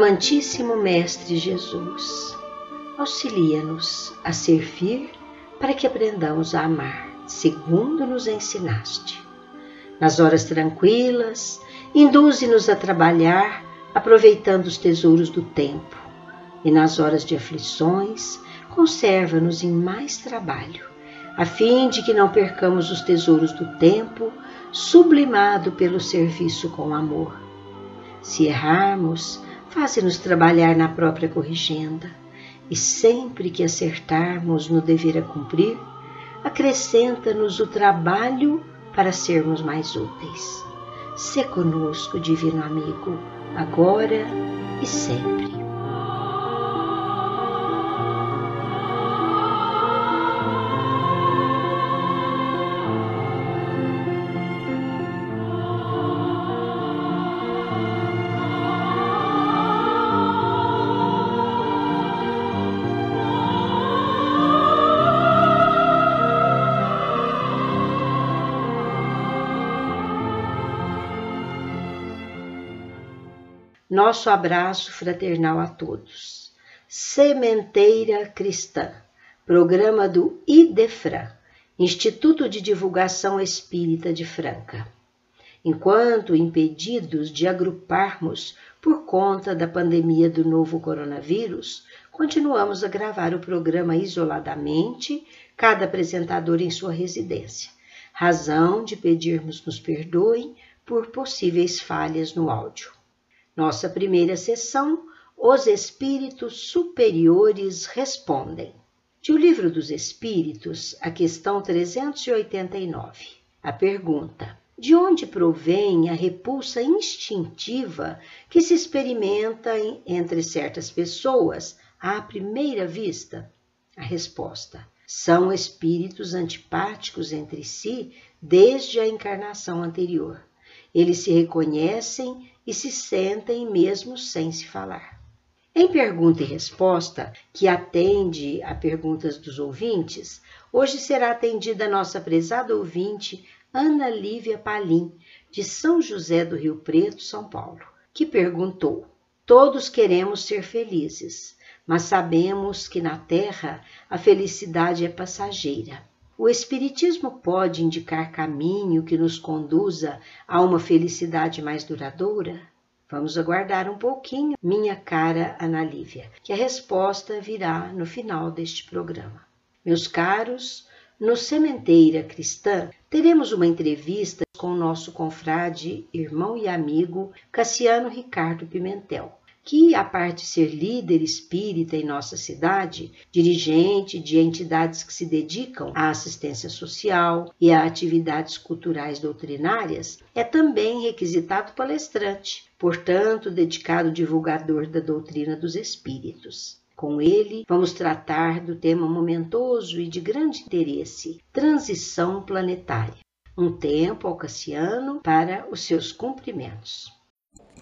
Amantíssimo Mestre Jesus, auxilia-nos a servir para que aprendamos a amar, segundo nos ensinaste. Nas horas tranquilas, induze-nos a trabalhar, aproveitando os tesouros do tempo, e nas horas de aflições, conserva-nos em mais trabalho, a fim de que não percamos os tesouros do tempo, sublimado pelo serviço com amor. Se errarmos, Faze-nos trabalhar na própria corrigenda e sempre que acertarmos no dever a cumprir, acrescenta-nos o trabalho para sermos mais úteis. Se conosco, divino amigo, agora e sempre. Nosso abraço fraternal a todos. Sementeira Cristã, programa do IDEFRAN, Instituto de Divulgação Espírita de Franca. Enquanto impedidos de agruparmos por conta da pandemia do novo coronavírus, continuamos a gravar o programa isoladamente, cada apresentador em sua residência. Razão de pedirmos nos perdoem por possíveis falhas no áudio. Nossa primeira sessão, Os Espíritos Superiores Respondem. De O Livro dos Espíritos, a questão 389. A pergunta: De onde provém a repulsa instintiva que se experimenta entre certas pessoas à primeira vista? A resposta: são espíritos antipáticos entre si desde a encarnação anterior. Eles se reconhecem e se sentem mesmo sem se falar. Em pergunta e resposta, que atende a perguntas dos ouvintes, hoje será atendida a nossa prezada ouvinte Ana Lívia Palim, de São José do Rio Preto, São Paulo, que perguntou: Todos queremos ser felizes, mas sabemos que na Terra a felicidade é passageira. O Espiritismo pode indicar caminho que nos conduza a uma felicidade mais duradoura? Vamos aguardar um pouquinho, minha cara Ana Lívia, que a resposta virá no final deste programa. Meus caros, no Sementeira Cristã teremos uma entrevista com o nosso confrade, irmão e amigo Cassiano Ricardo Pimentel que, a parte de ser líder espírita em nossa cidade, dirigente de entidades que se dedicam à assistência social e a atividades culturais doutrinárias, é também requisitado palestrante, portanto, dedicado divulgador da doutrina dos espíritos. Com ele, vamos tratar do tema momentoso e de grande interesse: transição planetária. Um tempo alcaciano para os seus cumprimentos.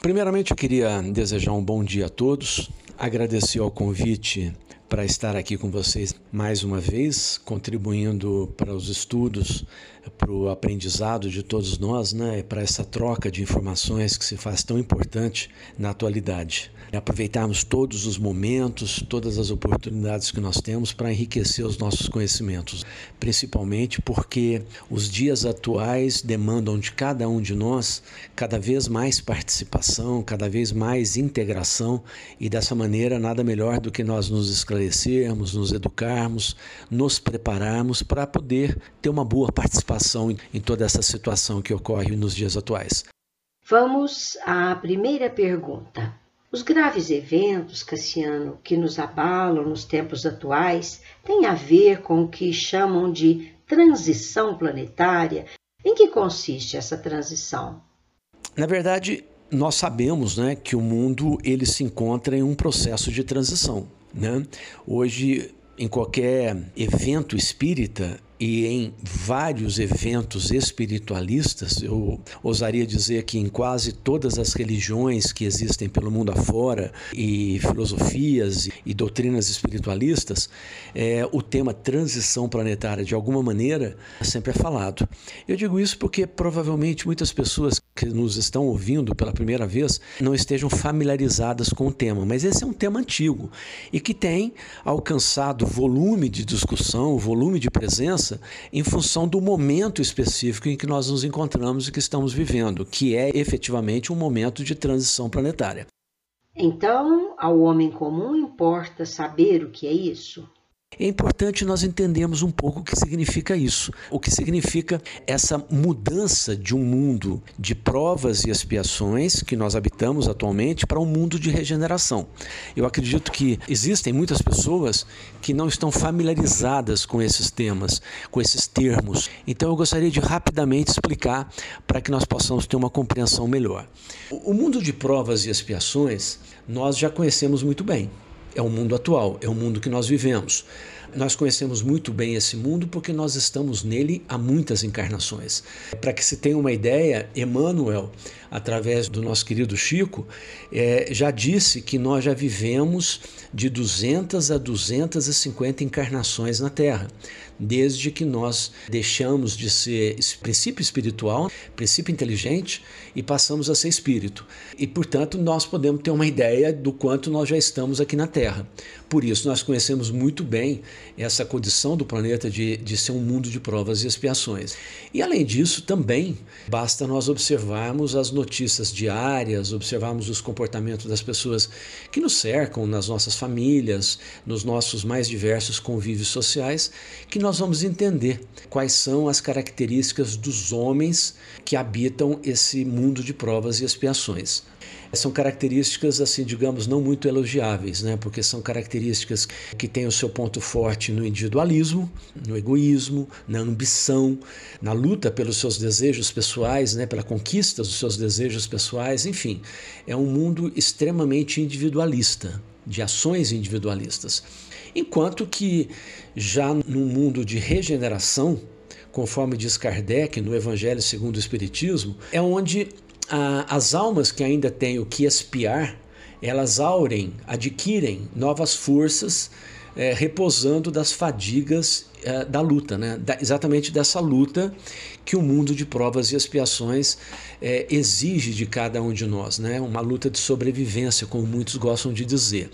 Primeiramente, eu queria desejar um bom dia a todos, agradecer ao convite para estar aqui com vocês mais uma vez, contribuindo para os estudos, para o aprendizado de todos nós, né? para essa troca de informações que se faz tão importante na atualidade. Aproveitarmos todos os momentos, todas as oportunidades que nós temos para enriquecer os nossos conhecimentos, principalmente porque os dias atuais demandam de cada um de nós cada vez mais participação, cada vez mais integração e dessa maneira nada melhor do que nós nos esclarecermos, nos educarmos, nos prepararmos para poder ter uma boa participação em toda essa situação que ocorre nos dias atuais. Vamos à primeira pergunta. Os graves eventos, Cassiano, que nos abalam nos tempos atuais, têm a ver com o que chamam de transição planetária. Em que consiste essa transição? Na verdade, nós sabemos né, que o mundo ele se encontra em um processo de transição. Né? Hoje, em qualquer evento espírita, e em vários eventos espiritualistas, eu ousaria dizer que em quase todas as religiões que existem pelo mundo afora, e filosofias e doutrinas espiritualistas, é, o tema transição planetária, de alguma maneira, sempre é falado. Eu digo isso porque provavelmente muitas pessoas que nos estão ouvindo pela primeira vez não estejam familiarizadas com o tema, mas esse é um tema antigo e que tem alcançado volume de discussão, volume de presença em função do momento específico em que nós nos encontramos e que estamos vivendo, que é efetivamente um momento de transição planetária. Então, ao homem comum importa saber o que é isso? É importante nós entendermos um pouco o que significa isso, o que significa essa mudança de um mundo de provas e expiações que nós habitamos atualmente para um mundo de regeneração. Eu acredito que existem muitas pessoas que não estão familiarizadas com esses temas, com esses termos. Então eu gostaria de rapidamente explicar para que nós possamos ter uma compreensão melhor. O mundo de provas e expiações nós já conhecemos muito bem é o mundo atual, é o mundo que nós vivemos. Nós conhecemos muito bem esse mundo porque nós estamos nele há muitas encarnações. Para que se tenha uma ideia, Emmanuel, através do nosso querido Chico, é, já disse que nós já vivemos de 200 a 250 encarnações na Terra desde que nós deixamos de ser princípio espiritual, princípio inteligente e passamos a ser espírito. E, portanto, nós podemos ter uma ideia do quanto nós já estamos aqui na Terra. Por isso, nós conhecemos muito bem essa condição do planeta de, de ser um mundo de provas e expiações. E, além disso, também basta nós observarmos as notícias diárias, observarmos os comportamentos das pessoas que nos cercam nas nossas famílias, nos nossos mais diversos convívios sociais, que nós vamos entender quais são as características dos homens que habitam esse mundo de provas e expiações. São características, assim, digamos, não muito elogiáveis, né? porque são características que têm o seu ponto forte no individualismo, no egoísmo, na ambição, na luta pelos seus desejos pessoais, né? pela conquista dos seus desejos pessoais, enfim, é um mundo extremamente individualista, de ações individualistas. Enquanto que já no mundo de regeneração, conforme diz Kardec no Evangelho segundo o Espiritismo, é onde as almas que ainda têm o que espiar, elas aurem, adquirem novas forças, é, repousando das fadigas é, da luta, né? Da, exatamente dessa luta que o mundo de provas e expiações é, exige de cada um de nós, né? uma luta de sobrevivência, como muitos gostam de dizer.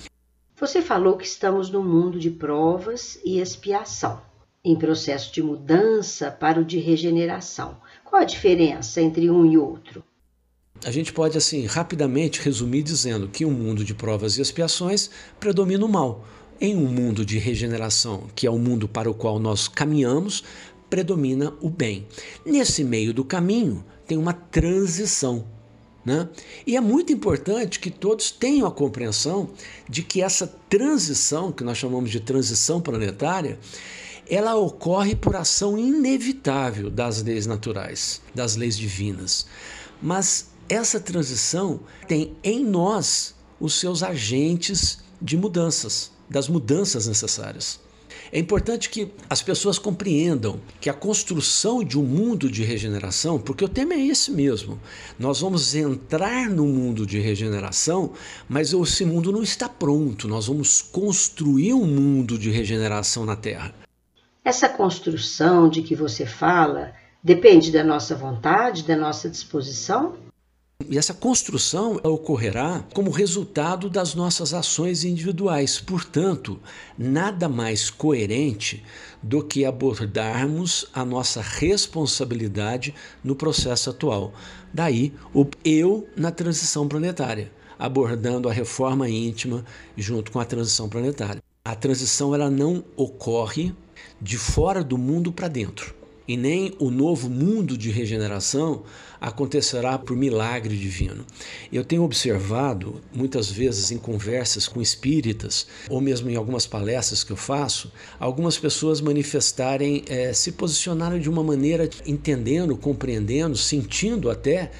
Você falou que estamos no mundo de provas e expiação, em processo de mudança para o de regeneração. Qual a diferença entre um e outro? A gente pode assim rapidamente resumir dizendo que um mundo de provas e expiações predomina o mal. Em um mundo de regeneração, que é o mundo para o qual nós caminhamos, predomina o bem. Nesse meio do caminho tem uma transição né? E é muito importante que todos tenham a compreensão de que essa transição, que nós chamamos de transição planetária, ela ocorre por ação inevitável das leis naturais, das leis divinas. Mas essa transição tem em nós os seus agentes de mudanças, das mudanças necessárias. É importante que as pessoas compreendam que a construção de um mundo de regeneração, porque o tema é esse mesmo, nós vamos entrar no mundo de regeneração, mas esse mundo não está pronto, nós vamos construir um mundo de regeneração na Terra. Essa construção de que você fala depende da nossa vontade, da nossa disposição? E essa construção ocorrerá como resultado das nossas ações individuais. Portanto, nada mais coerente do que abordarmos a nossa responsabilidade no processo atual. Daí, o eu na transição planetária, abordando a reforma íntima junto com a transição planetária. A transição ela não ocorre de fora do mundo para dentro. E nem o novo mundo de regeneração acontecerá por milagre divino. Eu tenho observado, muitas vezes em conversas com espíritas, ou mesmo em algumas palestras que eu faço, algumas pessoas manifestarem, é, se posicionarem de uma maneira entendendo, compreendendo, sentindo até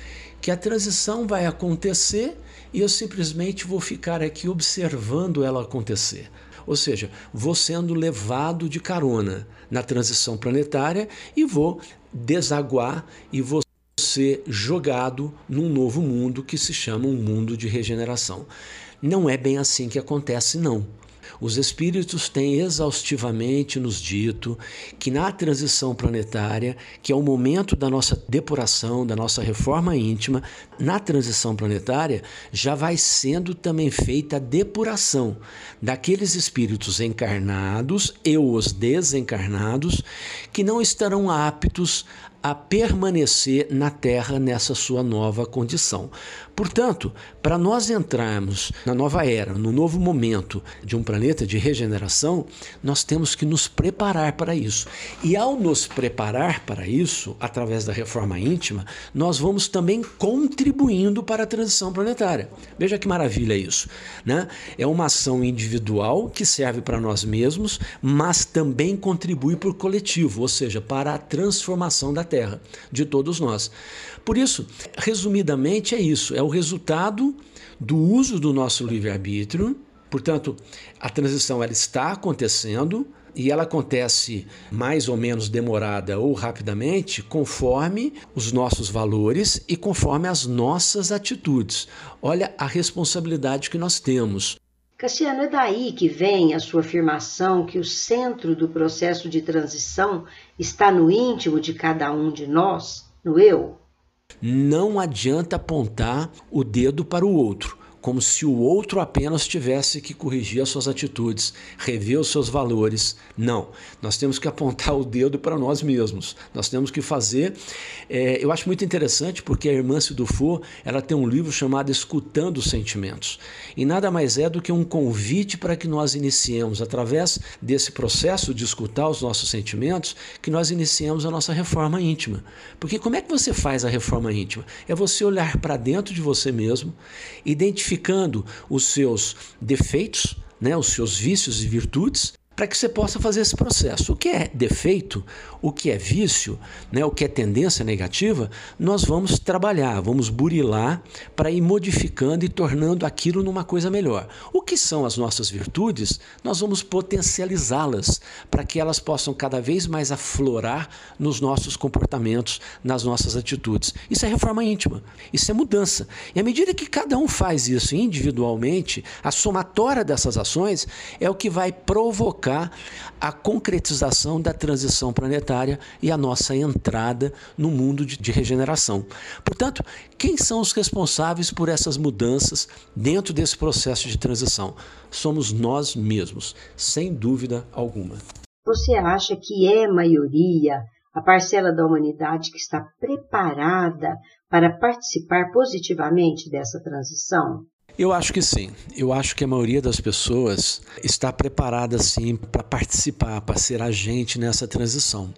que a transição vai acontecer e eu simplesmente vou ficar aqui observando ela acontecer. Ou seja, vou sendo levado de carona na transição planetária e vou desaguar e vou ser jogado num novo mundo que se chama um mundo de regeneração. Não é bem assim que acontece, não. Os espíritos têm exaustivamente nos dito que na transição planetária, que é o momento da nossa depuração, da nossa reforma íntima, na transição planetária já vai sendo também feita a depuração daqueles espíritos encarnados e os desencarnados que não estarão aptos a permanecer na Terra nessa sua nova condição. Portanto, para nós entrarmos na nova era, no novo momento de um planeta de regeneração, nós temos que nos preparar para isso. E ao nos preparar para isso, através da reforma íntima, nós vamos também contribuindo para a transição planetária. Veja que maravilha isso, né? É uma ação individual que serve para nós mesmos, mas também contribui para o coletivo, ou seja, para a transformação da Terra terra, de todos nós. Por isso, resumidamente, é isso: é o resultado do uso do nosso livre-arbítrio. Portanto, a transição ela está acontecendo e ela acontece mais ou menos demorada ou rapidamente, conforme os nossos valores e conforme as nossas atitudes. Olha a responsabilidade que nós temos. Cassiano, é daí que vem a sua afirmação que o centro do processo de transição está no íntimo de cada um de nós, no eu? Não adianta apontar o dedo para o outro como se o outro apenas tivesse que corrigir as suas atitudes, rever os seus valores. Não, nós temos que apontar o dedo para nós mesmos. Nós temos que fazer. É, eu acho muito interessante porque a irmã Sidufu ela tem um livro chamado Escutando os Sentimentos e nada mais é do que um convite para que nós iniciemos através desse processo de escutar os nossos sentimentos que nós iniciemos a nossa reforma íntima. Porque como é que você faz a reforma íntima? É você olhar para dentro de você mesmo, identificar identificando os seus defeitos, né, os seus vícios e virtudes, para que você possa fazer esse processo. O que é defeito, o que é vício, né, o que é tendência negativa, nós vamos trabalhar, vamos burilar para ir modificando e tornando aquilo numa coisa melhor. O que são as nossas virtudes, nós vamos potencializá-las para que elas possam cada vez mais aflorar nos nossos comportamentos, nas nossas atitudes. Isso é reforma íntima, isso é mudança. E à medida que cada um faz isso individualmente, a somatória dessas ações é o que vai provocar a concretização da transição planetária e a nossa entrada no mundo de, de regeneração. Portanto, quem são os responsáveis por essas mudanças dentro desse processo de transição? Somos nós mesmos, sem dúvida alguma. Você acha que é maioria a parcela da humanidade que está preparada para participar positivamente dessa transição? Eu acho que sim. Eu acho que a maioria das pessoas está preparada sim para participar, para ser agente nessa transição.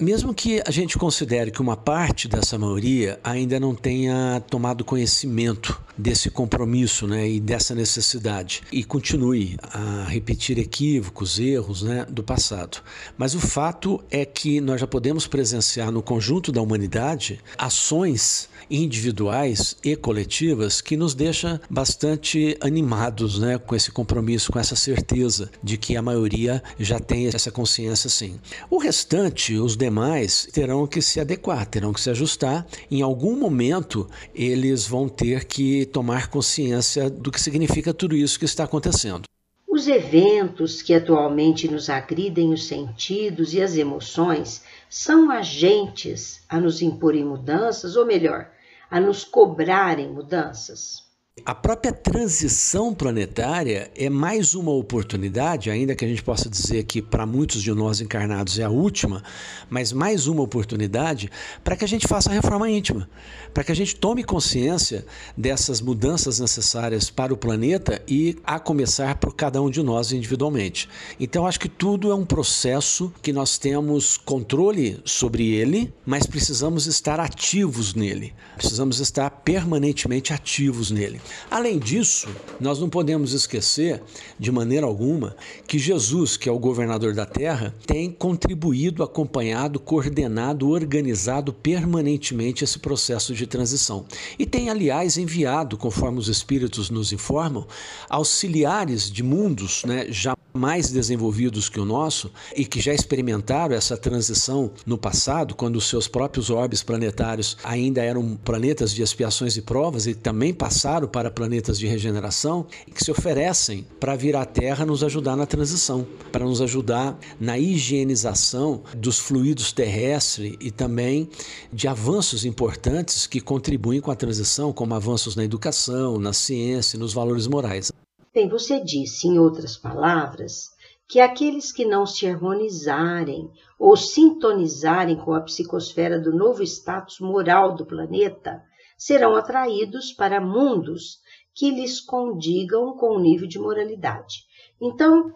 Mesmo que a gente considere que uma parte dessa maioria ainda não tenha tomado conhecimento desse compromisso né, e dessa necessidade e continue a repetir equívocos, erros né, do passado. Mas o fato é que nós já podemos presenciar no conjunto da humanidade ações individuais e coletivas que nos deixa bastante animados né, com esse compromisso, com essa certeza de que a maioria já tem essa consciência sim. O restante, os demais, terão que se adequar, terão que se ajustar. Em algum momento, eles vão ter que tomar consciência do que significa tudo isso que está acontecendo. Os eventos que atualmente nos agridem os sentidos e as emoções são agentes a nos imporem mudanças, ou melhor, a nos cobrarem mudanças. A própria transição planetária é mais uma oportunidade, ainda que a gente possa dizer que para muitos de nós encarnados é a última, mas mais uma oportunidade para que a gente faça a reforma íntima, para que a gente tome consciência dessas mudanças necessárias para o planeta e a começar por cada um de nós individualmente. Então acho que tudo é um processo que nós temos controle sobre ele, mas precisamos estar ativos nele. Precisamos estar permanentemente ativos nele. Além disso, nós não podemos esquecer, de maneira alguma, que Jesus, que é o governador da terra, tem contribuído, acompanhado, coordenado, organizado permanentemente esse processo de transição. E tem, aliás, enviado, conforme os Espíritos nos informam, auxiliares de mundos né, já mais desenvolvidos que o nosso e que já experimentaram essa transição no passado, quando os seus próprios orbes planetários ainda eram planetas de expiações e provas e também passaram para planetas de regeneração, que se oferecem para vir à Terra nos ajudar na transição, para nos ajudar na higienização dos fluidos terrestres e também de avanços importantes que contribuem com a transição, como avanços na educação, na ciência nos valores morais. Bem, você disse, em outras palavras, que aqueles que não se harmonizarem ou sintonizarem com a psicosfera do novo status moral do planeta serão atraídos para mundos que lhes condigam com o nível de moralidade. Então,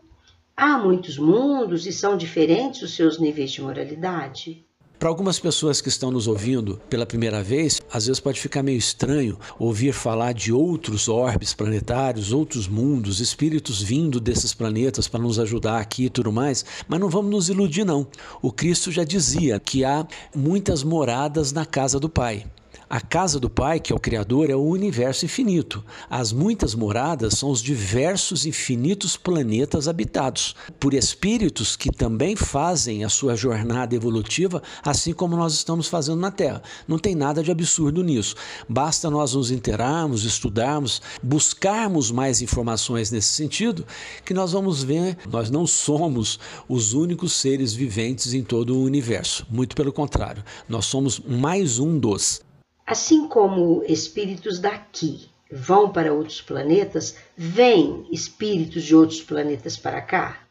há muitos mundos e são diferentes os seus níveis de moralidade? Para algumas pessoas que estão nos ouvindo pela primeira vez, às vezes pode ficar meio estranho ouvir falar de outros orbes planetários, outros mundos, espíritos vindo desses planetas para nos ajudar aqui e tudo mais, mas não vamos nos iludir não. O Cristo já dizia que há muitas moradas na casa do Pai. A casa do Pai, que é o Criador, é o universo infinito. As muitas moradas são os diversos infinitos planetas habitados por espíritos que também fazem a sua jornada evolutiva, assim como nós estamos fazendo na Terra. Não tem nada de absurdo nisso. Basta nós nos interarmos, estudarmos, buscarmos mais informações nesse sentido, que nós vamos ver, nós não somos os únicos seres viventes em todo o universo. Muito pelo contrário, nós somos mais um dos. Assim como espíritos daqui vão para outros planetas, vêm espíritos de outros planetas para cá?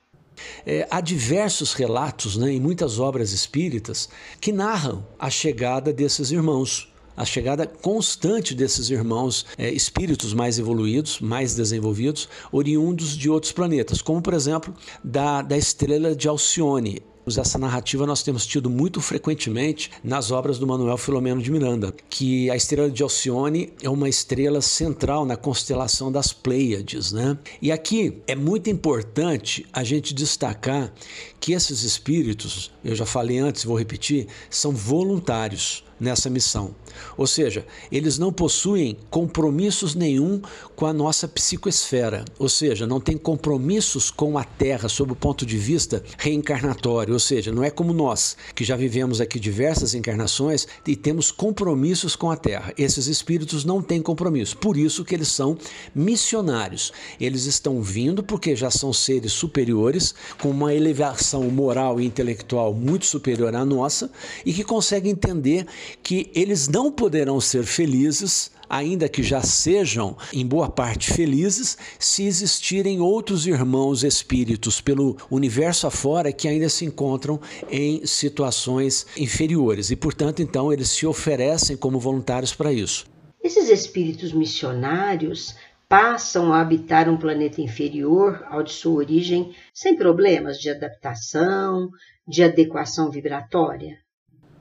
É, há diversos relatos né, em muitas obras espíritas que narram a chegada desses irmãos. A chegada constante desses irmãos é, espíritos mais evoluídos, mais desenvolvidos, oriundos de outros planetas, como por exemplo da, da estrela de Alcione. Essa narrativa nós temos tido muito frequentemente nas obras do Manuel Filomeno de Miranda, que a estrela de Alcione é uma estrela central na constelação das Pleiades, né? E aqui é muito importante a gente destacar que esses espíritos, eu já falei antes, vou repetir, são voluntários nessa missão. Ou seja, eles não possuem compromissos nenhum com a nossa psicoesfera, ou seja, não tem compromissos com a Terra sob o ponto de vista reencarnatório, ou seja, não é como nós, que já vivemos aqui diversas encarnações e temos compromissos com a Terra. Esses espíritos não têm compromisso, por isso que eles são missionários. Eles estão vindo porque já são seres superiores, com uma elevação moral e intelectual muito superior à nossa e que conseguem entender que eles não poderão ser felizes, ainda que já sejam em boa parte felizes, se existirem outros irmãos espíritos pelo universo afora que ainda se encontram em situações inferiores e, portanto, então eles se oferecem como voluntários para isso. Esses espíritos missionários passam a habitar um planeta inferior ao de sua origem sem problemas de adaptação, de adequação vibratória?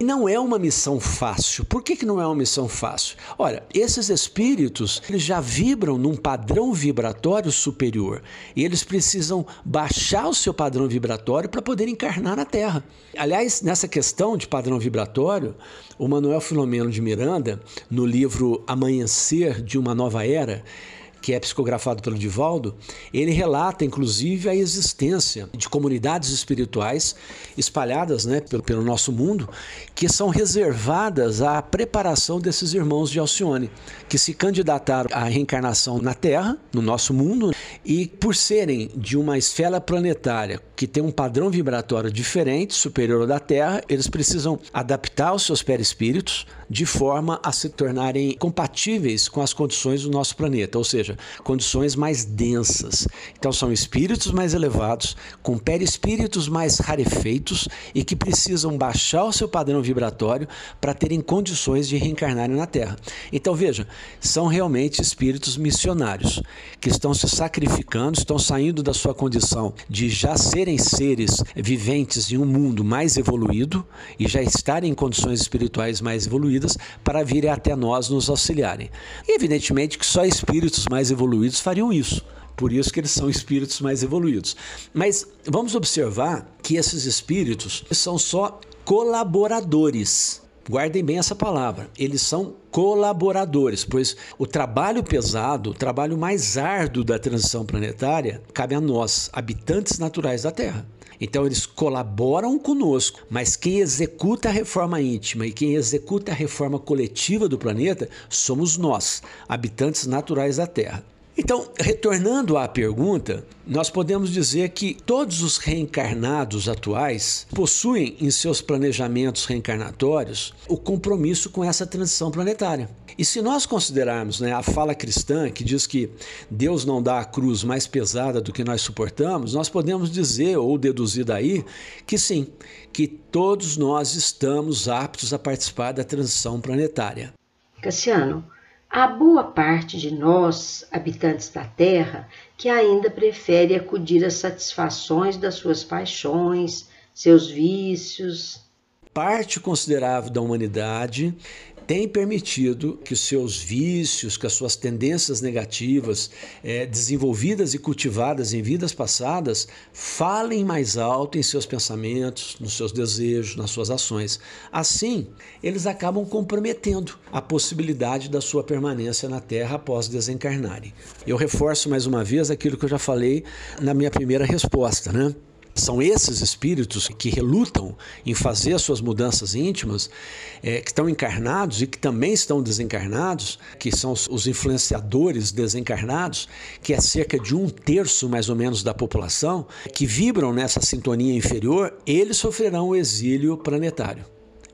não é uma missão fácil. Por que, que não é uma missão fácil? Olha, esses espíritos eles já vibram num padrão vibratório superior e eles precisam baixar o seu padrão vibratório para poder encarnar na Terra. Aliás, nessa questão de padrão vibratório, o Manuel Filomeno de Miranda, no livro Amanhecer de uma Nova Era, que é psicografado pelo Divaldo, ele relata inclusive a existência de comunidades espirituais espalhadas né, pelo, pelo nosso mundo que são reservadas à preparação desses irmãos de Alcione, que se candidataram à reencarnação na Terra, no nosso mundo, e por serem de uma esfera planetária que tem um padrão vibratório diferente, superior ao da Terra, eles precisam adaptar os seus perispíritos de forma a se tornarem compatíveis com as condições do nosso planeta, ou seja, condições mais densas. Então são espíritos mais elevados, com perispíritos mais rarefeitos e que precisam baixar o seu padrão vibratório para terem condições de reencarnarem na Terra. Então veja, são realmente espíritos missionários que estão se sacrificando, estão saindo da sua condição de já serem seres viventes em um mundo mais evoluído e já estarem em condições espirituais mais evoluídas para virem até nós nos auxiliarem. E evidentemente que só espíritos mais evoluídos fariam isso. Por isso que eles são espíritos mais evoluídos. Mas vamos observar que esses espíritos são só colaboradores. Guardem bem essa palavra. Eles são colaboradores, pois o trabalho pesado, o trabalho mais árduo da transição planetária, cabe a nós, habitantes naturais da Terra. Então eles colaboram conosco, mas quem executa a reforma íntima e quem executa a reforma coletiva do planeta somos nós, habitantes naturais da Terra. Então, retornando à pergunta, nós podemos dizer que todos os reencarnados atuais possuem em seus planejamentos reencarnatórios o compromisso com essa transição planetária. E se nós considerarmos né, a fala cristã que diz que Deus não dá a cruz mais pesada do que nós suportamos, nós podemos dizer ou deduzir daí que sim, que todos nós estamos aptos a participar da transição planetária. Cassiano, Há boa parte de nós, habitantes da Terra, que ainda prefere acudir às satisfações das suas paixões, seus vícios. Parte considerável da humanidade tem permitido que os seus vícios, que as suas tendências negativas, é, desenvolvidas e cultivadas em vidas passadas, falem mais alto em seus pensamentos, nos seus desejos, nas suas ações. Assim, eles acabam comprometendo a possibilidade da sua permanência na Terra após desencarnarem. Eu reforço mais uma vez aquilo que eu já falei na minha primeira resposta, né? São esses espíritos que relutam em fazer as suas mudanças íntimas, é, que estão encarnados e que também estão desencarnados, que são os influenciadores desencarnados, que é cerca de um terço mais ou menos da população, que vibram nessa sintonia inferior, eles sofrerão o exílio planetário.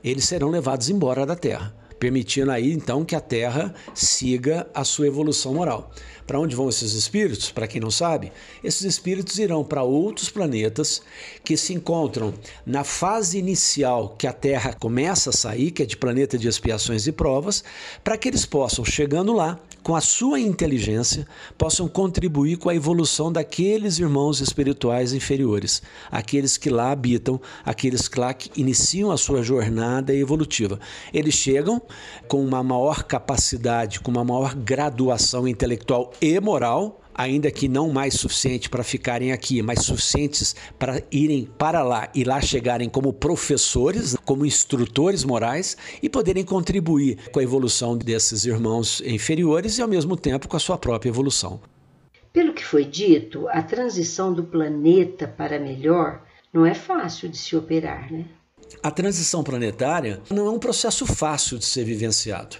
Eles serão levados embora da Terra permitindo aí então que a Terra siga a sua evolução moral. Para onde vão esses espíritos? Para quem não sabe, esses espíritos irão para outros planetas que se encontram na fase inicial que a Terra começa a sair, que é de planeta de expiações e provas, para que eles possam, chegando lá, com a sua inteligência, possam contribuir com a evolução daqueles irmãos espirituais inferiores, aqueles que lá habitam, aqueles que lá iniciam a sua jornada evolutiva. Eles chegam com uma maior capacidade, com uma maior graduação intelectual e moral, ainda que não mais suficiente para ficarem aqui, mas suficientes para irem para lá e lá chegarem como professores, como instrutores morais e poderem contribuir com a evolução desses irmãos inferiores e ao mesmo tempo com a sua própria evolução. Pelo que foi dito, a transição do planeta para melhor não é fácil de se operar, né? A transição planetária não é um processo fácil de ser vivenciado.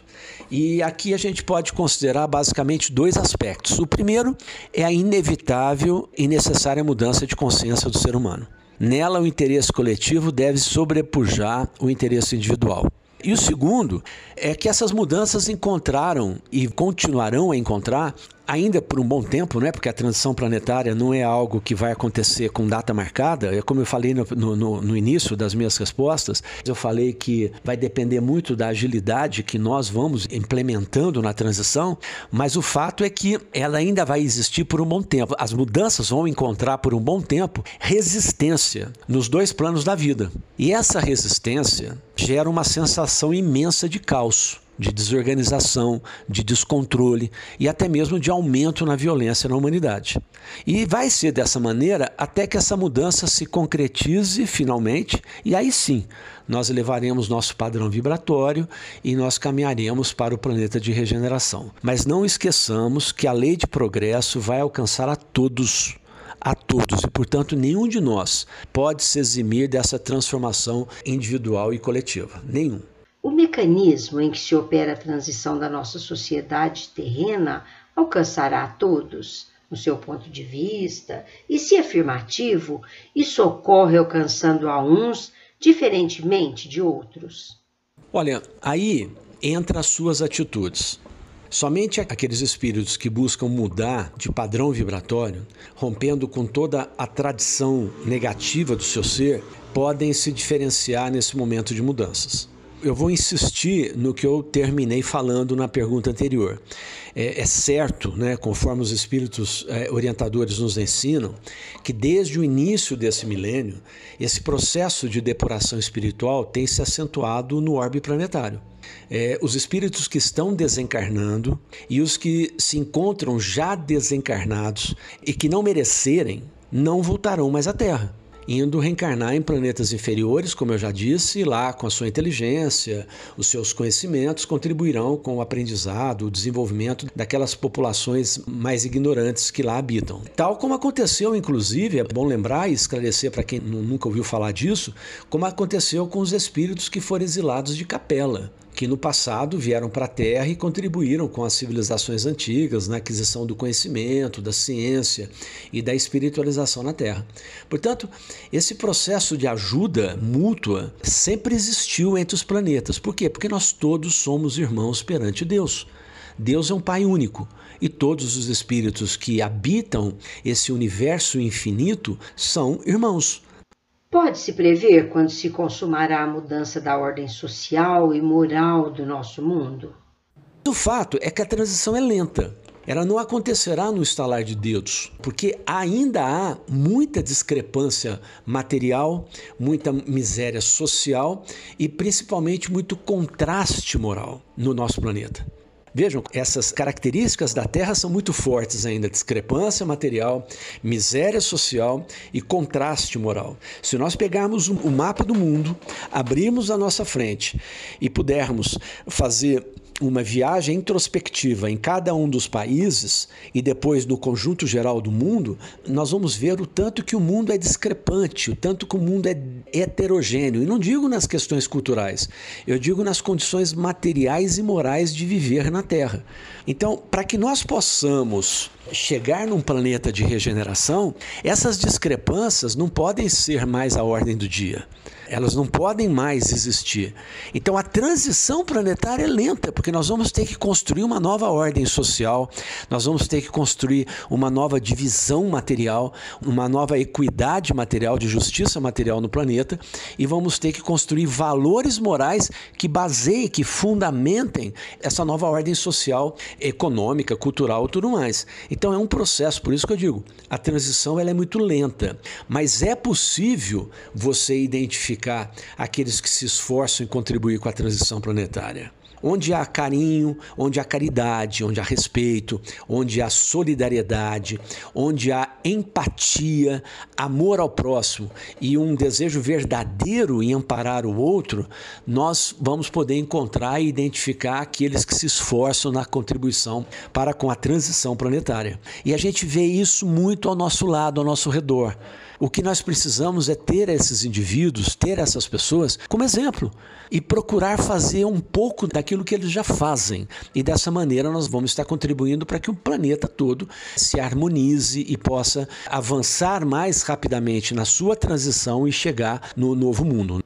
E aqui a gente pode considerar basicamente dois aspectos. O primeiro é a inevitável e necessária mudança de consciência do ser humano. Nela, o interesse coletivo deve sobrepujar o interesse individual. E o segundo é que essas mudanças encontraram e continuarão a encontrar ainda por um bom tempo, né? Porque a transição planetária não é algo que vai acontecer com data marcada. É como eu falei no, no, no, início das minhas respostas, eu falei que vai depender muito da agilidade que nós vamos implementando na transição, mas o fato é que ela ainda vai existir por um bom tempo. As mudanças vão encontrar por um bom tempo resistência nos dois planos da vida. E essa resistência gera uma sensação imensa de caos de desorganização, de descontrole e até mesmo de aumento na violência na humanidade. E vai ser dessa maneira até que essa mudança se concretize finalmente, e aí sim nós elevaremos nosso padrão vibratório e nós caminharemos para o planeta de regeneração. Mas não esqueçamos que a lei de progresso vai alcançar a todos a todos e, portanto, nenhum de nós pode se eximir dessa transformação individual e coletiva. Nenhum. O mecanismo em que se opera a transição da nossa sociedade terrena alcançará a todos, no seu ponto de vista, e se afirmativo, isso ocorre alcançando a uns diferentemente de outros. Olha, aí entra as suas atitudes. Somente aqueles espíritos que buscam mudar de padrão vibratório, rompendo com toda a tradição negativa do seu ser, podem se diferenciar nesse momento de mudanças. Eu vou insistir no que eu terminei falando na pergunta anterior. É, é certo, né, conforme os espíritos é, orientadores nos ensinam, que desde o início desse milênio, esse processo de depuração espiritual tem se acentuado no orbe planetário é, os espíritos que estão desencarnando e os que se encontram já desencarnados e que não merecerem, não voltarão mais à Terra indo reencarnar em planetas inferiores, como eu já disse, lá com a sua inteligência, os seus conhecimentos contribuirão com o aprendizado, o desenvolvimento daquelas populações mais ignorantes que lá habitam. Tal como aconteceu, inclusive, é bom lembrar e esclarecer para quem nunca ouviu falar disso, como aconteceu com os espíritos que foram exilados de capela que no passado vieram para a Terra e contribuíram com as civilizações antigas na aquisição do conhecimento, da ciência e da espiritualização na Terra. Portanto, esse processo de ajuda mútua sempre existiu entre os planetas. Por quê? Porque nós todos somos irmãos perante Deus. Deus é um Pai único e todos os espíritos que habitam esse universo infinito são irmãos. Pode-se prever quando se consumará a mudança da ordem social e moral do nosso mundo? O fato é que a transição é lenta. Ela não acontecerá no estalar de dedos, porque ainda há muita discrepância material, muita miséria social e principalmente muito contraste moral no nosso planeta. Vejam, essas características da Terra são muito fortes ainda: discrepância material, miséria social e contraste moral. Se nós pegarmos o mapa do mundo, abrirmos a nossa frente e pudermos fazer uma viagem introspectiva em cada um dos países e depois no conjunto geral do mundo, nós vamos ver o tanto que o mundo é discrepante, o tanto que o mundo é heterogêneo. E não digo nas questões culturais, eu digo nas condições materiais e morais de viver na Terra. Então, para que nós possamos chegar num planeta de regeneração, essas discrepâncias não podem ser mais a ordem do dia. Elas não podem mais existir. Então a transição planetária é lenta, porque nós vamos ter que construir uma nova ordem social, nós vamos ter que construir uma nova divisão material, uma nova equidade material, de justiça material no planeta, e vamos ter que construir valores morais que baseiem, que fundamentem essa nova ordem social, econômica, cultural e tudo mais. Então é um processo, por isso que eu digo, a transição ela é muito lenta, mas é possível você identificar identificar aqueles que se esforçam em contribuir com a transição planetária. Onde há carinho, onde há caridade, onde há respeito, onde há solidariedade, onde há empatia, amor ao próximo e um desejo verdadeiro em amparar o outro, nós vamos poder encontrar e identificar aqueles que se esforçam na contribuição para com a transição planetária. E a gente vê isso muito ao nosso lado, ao nosso redor. O que nós precisamos é ter esses indivíduos, ter essas pessoas como exemplo e procurar fazer um pouco daquilo que eles já fazem. E dessa maneira nós vamos estar contribuindo para que o planeta todo se harmonize e possa avançar mais rapidamente na sua transição e chegar no novo mundo.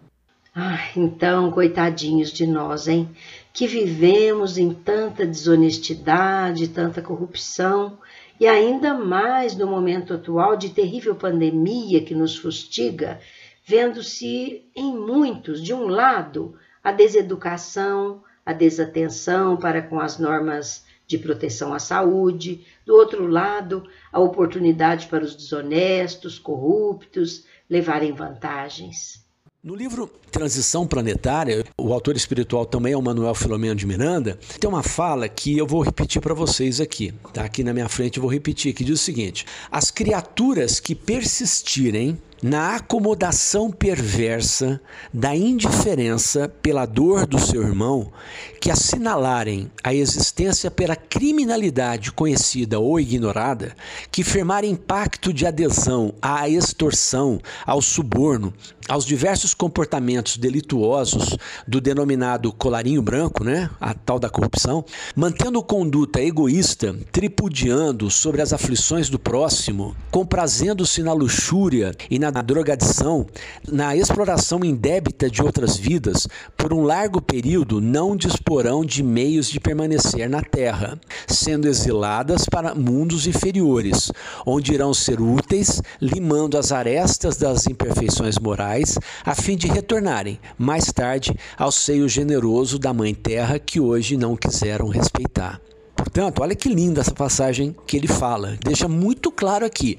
Ah, então, coitadinhos de nós, hein? Que vivemos em tanta desonestidade, tanta corrupção e ainda mais no momento atual de terrível pandemia que nos fustiga, vendo-se em muitos, de um lado, a deseducação, a desatenção para com as normas de proteção à saúde, do outro lado, a oportunidade para os desonestos, corruptos levarem vantagens. No livro Transição Planetária, o autor espiritual também é o Manuel Filomeno de Miranda, tem uma fala que eu vou repetir para vocês aqui, tá? Aqui na minha frente eu vou repetir, que diz o seguinte: As criaturas que persistirem na acomodação perversa da indiferença pela dor do seu irmão, que assinalarem a existência pela criminalidade conhecida ou ignorada, que firmarem pacto de adesão à extorsão, ao suborno, aos diversos comportamentos delituosos do denominado colarinho branco, né, a tal da corrupção, mantendo conduta egoísta, tripudiando sobre as aflições do próximo, comprazendo-se na luxúria e na drogadição, na exploração indébita de outras vidas, por um largo período não disporão de meios de permanecer na terra, sendo exiladas para mundos inferiores, onde irão ser úteis, limando as arestas das imperfeições morais, a fim de retornarem mais tarde ao seio generoso da Mãe Terra que hoje não quiseram respeitar. Portanto, olha que linda essa passagem que ele fala. Deixa muito claro aqui: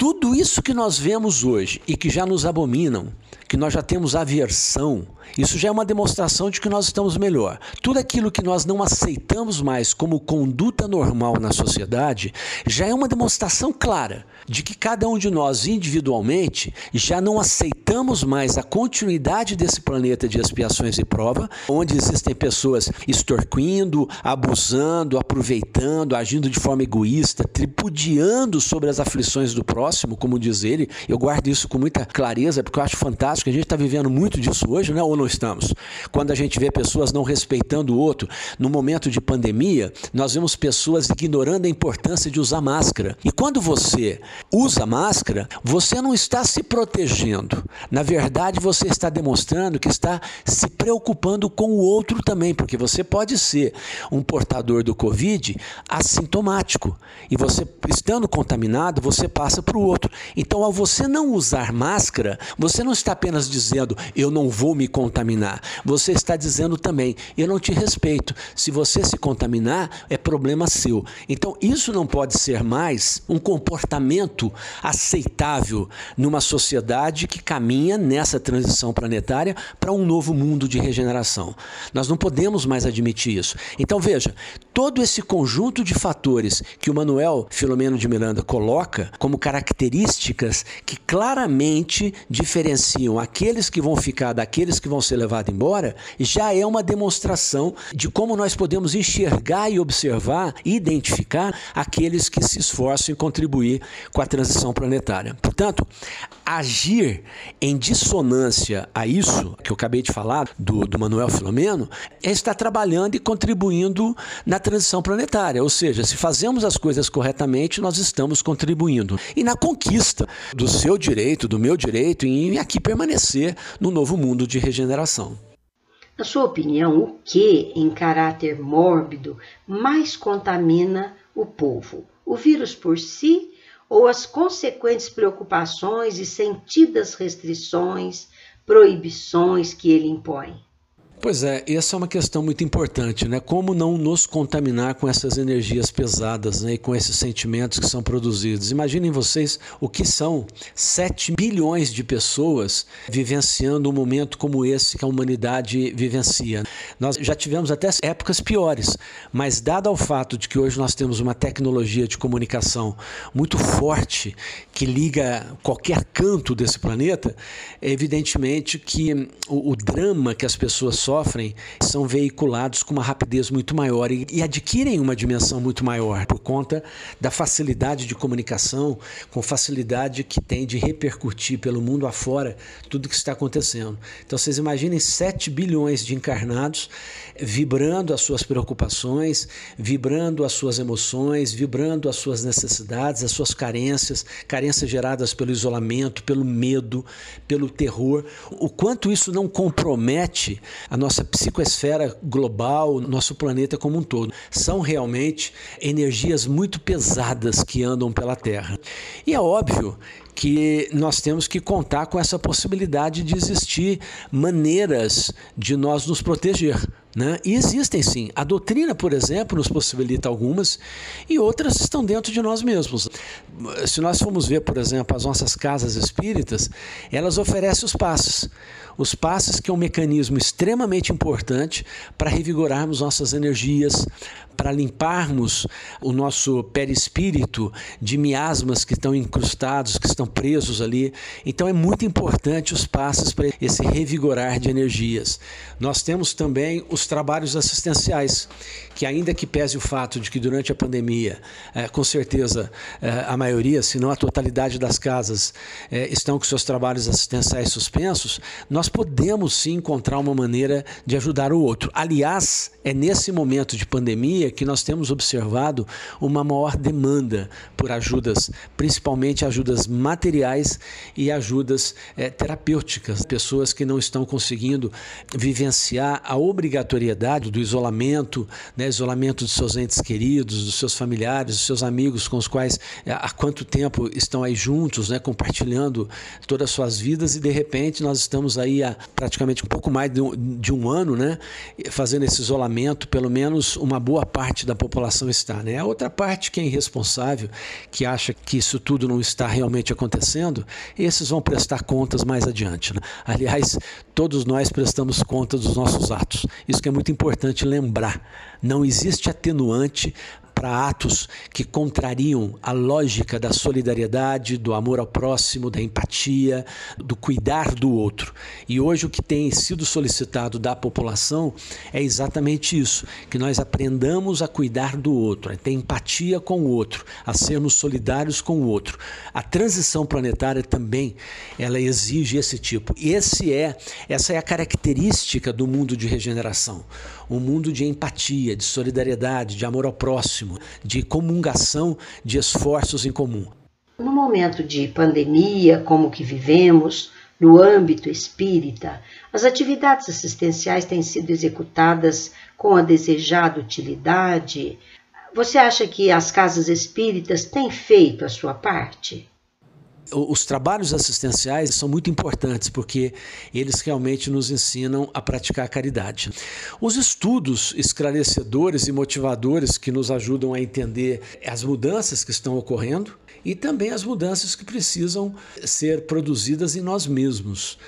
tudo isso que nós vemos hoje e que já nos abominam, que nós já temos aversão, isso já é uma demonstração de que nós estamos melhor. Tudo aquilo que nós não aceitamos mais como conduta normal na sociedade já é uma demonstração clara de que cada um de nós individualmente já não aceitamos mais a continuidade desse planeta de expiações e prova, onde existem pessoas extorquindo, abusando, aproveitando, agindo de forma egoísta, tripudiando sobre as aflições do próximo, como diz ele. Eu guardo isso com muita clareza, porque eu acho fantástico. A gente está vivendo muito disso hoje, né? ou não estamos? Quando a gente vê pessoas não respeitando o outro, no momento de pandemia, nós vemos pessoas ignorando a importância de usar máscara. E quando você usa máscara, você não está se protegendo. Na verdade, você está demonstrando que está se preocupando com o outro também, porque você pode ser um portador do Covid assintomático. E você, estando contaminado, você passa para o outro. Então, ao você não usar máscara, você não está apenas dizendo eu não vou me contaminar. Você está dizendo também eu não te respeito. Se você se contaminar, é problema seu. Então, isso não pode ser mais um comportamento aceitável numa sociedade que caminha nessa transição planetária para um novo mundo de regeneração. Nós não podemos mais admitir isso. Então veja, todo esse conjunto de fatores que o Manuel Filomeno de Miranda coloca como características que claramente diferenciam aqueles que vão ficar daqueles que vão ser levados embora, já é uma demonstração de como nós podemos enxergar e observar e identificar aqueles que se esforçam em contribuir com a transição planetária. Portanto, agir em dissonância a isso que eu acabei de falar do, do Manuel Filomeno é estar trabalhando e contribuindo na transição planetária. Ou seja, se fazemos as coisas corretamente, nós estamos contribuindo. E na conquista do seu direito, do meu direito, em aqui permanecer no novo mundo de regeneração. Na sua opinião, o que, em caráter mórbido, mais contamina o povo? O vírus por si ou as consequentes preocupações e sentidas restrições, proibições que ele impõe. Pois é, essa é uma questão muito importante, né? Como não nos contaminar com essas energias pesadas né? e com esses sentimentos que são produzidos. Imaginem vocês o que são 7 bilhões de pessoas vivenciando um momento como esse que a humanidade vivencia. Nós já tivemos até épocas piores, mas dado ao fato de que hoje nós temos uma tecnologia de comunicação muito forte que liga qualquer canto desse planeta, é evidentemente que o, o drama que as pessoas sofrem são veiculados com uma rapidez muito maior e, e adquirem uma dimensão muito maior por conta da facilidade de comunicação, com facilidade que tem de repercutir pelo mundo afora tudo que está acontecendo. Então vocês imaginem 7 bilhões de encarnados vibrando as suas preocupações, vibrando as suas emoções, vibrando as suas necessidades, as suas carências, carências geradas pelo isolamento, pelo medo, pelo terror. O quanto isso não compromete a nossa psicosfera global, nosso planeta como um todo. São realmente energias muito pesadas que andam pela Terra. E é óbvio que nós temos que contar com essa possibilidade de existir maneiras de nós nos proteger. Né? E existem sim. A doutrina, por exemplo, nos possibilita algumas e outras estão dentro de nós mesmos. Se nós formos ver, por exemplo, as nossas casas espíritas, elas oferecem os passos. Os passos que é um mecanismo extremamente importante para revigorarmos nossas energias, para limparmos o nosso perispírito de miasmas que estão incrustados, que estão presos ali. Então é muito importante os passos para esse revigorar de energias. Nós temos também os trabalhos assistenciais, que ainda que pese o fato de que durante a pandemia, é, com certeza é, a maioria, se não a totalidade das casas, é, estão com seus trabalhos assistenciais suspensos, nós podemos sim encontrar uma maneira de ajudar o outro. Aliás, é nesse momento de pandemia que nós temos observado uma maior demanda por ajudas, principalmente ajudas materiais e ajudas é, terapêuticas. Pessoas que não estão conseguindo vivenciar a obrigatoriedade do isolamento, né, isolamento dos seus entes queridos, dos seus familiares, dos seus amigos com os quais é, há quanto tempo estão aí juntos, né, compartilhando todas as suas vidas e de repente nós estamos aí há praticamente um pouco mais de um, de um ano, né, fazendo esse isolamento, pelo menos uma boa parte parte da população está. Né? A outra parte que é irresponsável, que acha que isso tudo não está realmente acontecendo, esses vão prestar contas mais adiante. Né? Aliás, todos nós prestamos conta dos nossos atos. Isso que é muito importante lembrar. Não existe atenuante para atos que contrariam a lógica da solidariedade, do amor ao próximo, da empatia, do cuidar do outro. E hoje o que tem sido solicitado da população é exatamente isso: que nós aprendamos a cuidar do outro, a ter empatia com o outro, a sermos solidários com o outro. A transição planetária também ela exige esse tipo. Esse é essa é a característica do mundo de regeneração um mundo de empatia, de solidariedade, de amor ao próximo, de comungação de esforços em comum. No momento de pandemia, como que vivemos, no âmbito espírita, as atividades assistenciais têm sido executadas com a desejada utilidade. Você acha que as casas espíritas têm feito a sua parte? Os trabalhos assistenciais são muito importantes porque eles realmente nos ensinam a praticar a caridade. Os estudos esclarecedores e motivadores que nos ajudam a entender as mudanças que estão ocorrendo e também as mudanças que precisam ser produzidas em nós mesmos.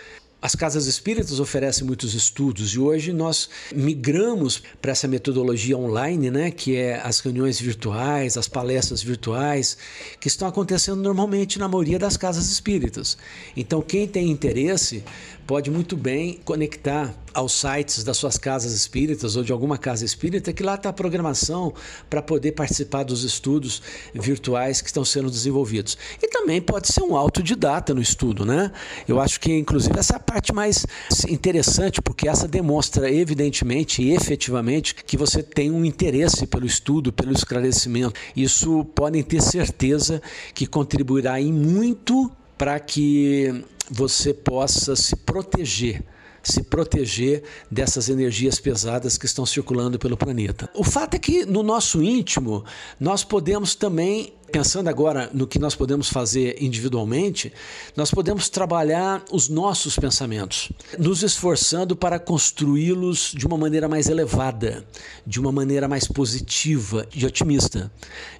As casas espíritas oferecem muitos estudos e hoje nós migramos para essa metodologia online, né, que é as reuniões virtuais, as palestras virtuais, que estão acontecendo normalmente na maioria das casas espíritas. Então, quem tem interesse pode muito bem conectar aos sites das suas casas espíritas ou de alguma casa espírita, que lá está a programação para poder participar dos estudos virtuais que estão sendo desenvolvidos. E também pode ser um autodidata no estudo, né? Eu acho que, inclusive, essa é a parte mais interessante, porque essa demonstra evidentemente e efetivamente que você tem um interesse pelo estudo, pelo esclarecimento. Isso podem ter certeza que contribuirá em muito para que você possa se proteger se proteger dessas energias pesadas que estão circulando pelo planeta. O fato é que no nosso íntimo nós podemos também pensando agora no que nós podemos fazer individualmente, nós podemos trabalhar os nossos pensamentos, nos esforçando para construí-los de uma maneira mais elevada, de uma maneira mais positiva e otimista,